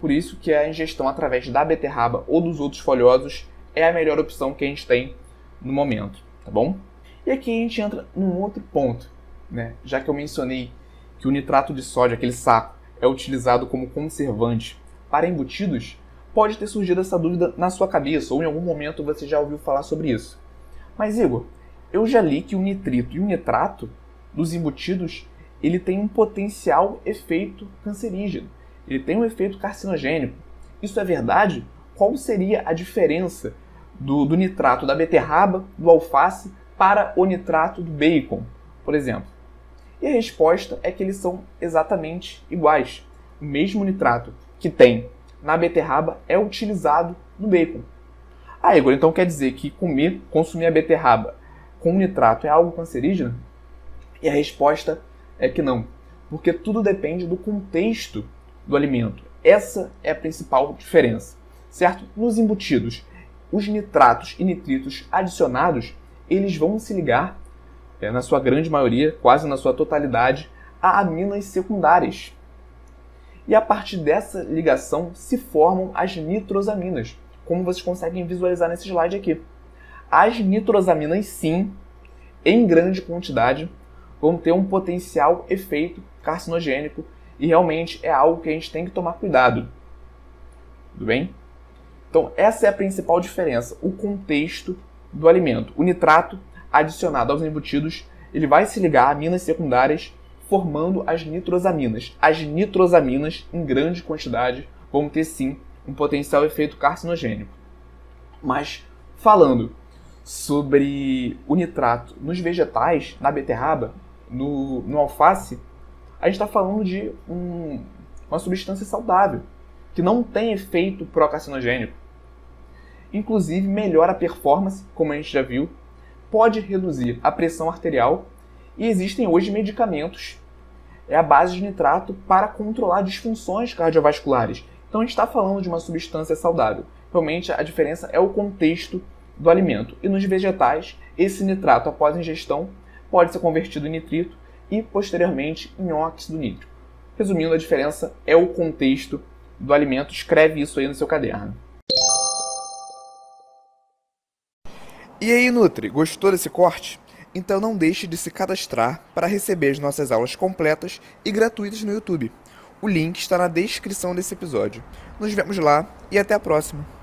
Por isso que a ingestão através da beterraba ou dos outros folhosos é a melhor opção que a gente tem no momento, tá bom? E aqui a gente entra num outro ponto, né? Já que eu mencionei que o nitrato de sódio, aquele saco, é utilizado como conservante para embutidos, pode ter surgido essa dúvida na sua cabeça ou em algum momento você já ouviu falar sobre isso. Mas Igor, eu já li que o nitrito e o nitrato dos embutidos ele tem um potencial efeito cancerígeno ele tem um efeito carcinogênico. Isso é verdade? Qual seria a diferença do, do nitrato da beterraba, do alface, para o nitrato do bacon, por exemplo? E a resposta é que eles são exatamente iguais. O mesmo nitrato que tem na beterraba é utilizado no bacon. Ah, Igor, então quer dizer que comer, consumir a beterraba com nitrato é algo cancerígeno? E a resposta é que não, porque tudo depende do contexto do alimento. Essa é a principal diferença, certo? Nos embutidos, os nitratos e nitritos adicionados, eles vão se ligar, é, na sua grande maioria, quase na sua totalidade, a aminas secundárias. E a partir dessa ligação se formam as nitrosaminas, como vocês conseguem visualizar nesse slide aqui. As nitrosaminas, sim, em grande quantidade, vão ter um potencial efeito carcinogênico e realmente é algo que a gente tem que tomar cuidado. Tudo bem? Então, essa é a principal diferença, o contexto do alimento. O nitrato adicionado aos embutidos, ele vai se ligar a aminas secundárias, formando as nitrosaminas. As nitrosaminas, em grande quantidade, vão ter sim um potencial efeito carcinogênico. Mas, falando sobre o nitrato nos vegetais, na beterraba, no, no alface, a gente está falando de um, uma substância saudável, que não tem efeito procarcinogênico. Inclusive, melhora a performance, como a gente já viu, pode reduzir a pressão arterial e existem hoje medicamentos é a base de nitrato para controlar disfunções cardiovasculares. Então a gente está falando de uma substância saudável. Realmente a diferença é o contexto do alimento. E nos vegetais, esse nitrato após a ingestão pode ser convertido em nitrito e posteriormente em óxido nítrico. Resumindo, a diferença é o contexto do alimento. Escreve isso aí no seu caderno. E aí, Nutri, gostou desse corte? Então não deixe de se cadastrar para receber as nossas aulas completas e gratuitas no YouTube. O link está na descrição desse episódio. Nos vemos lá e até a próxima!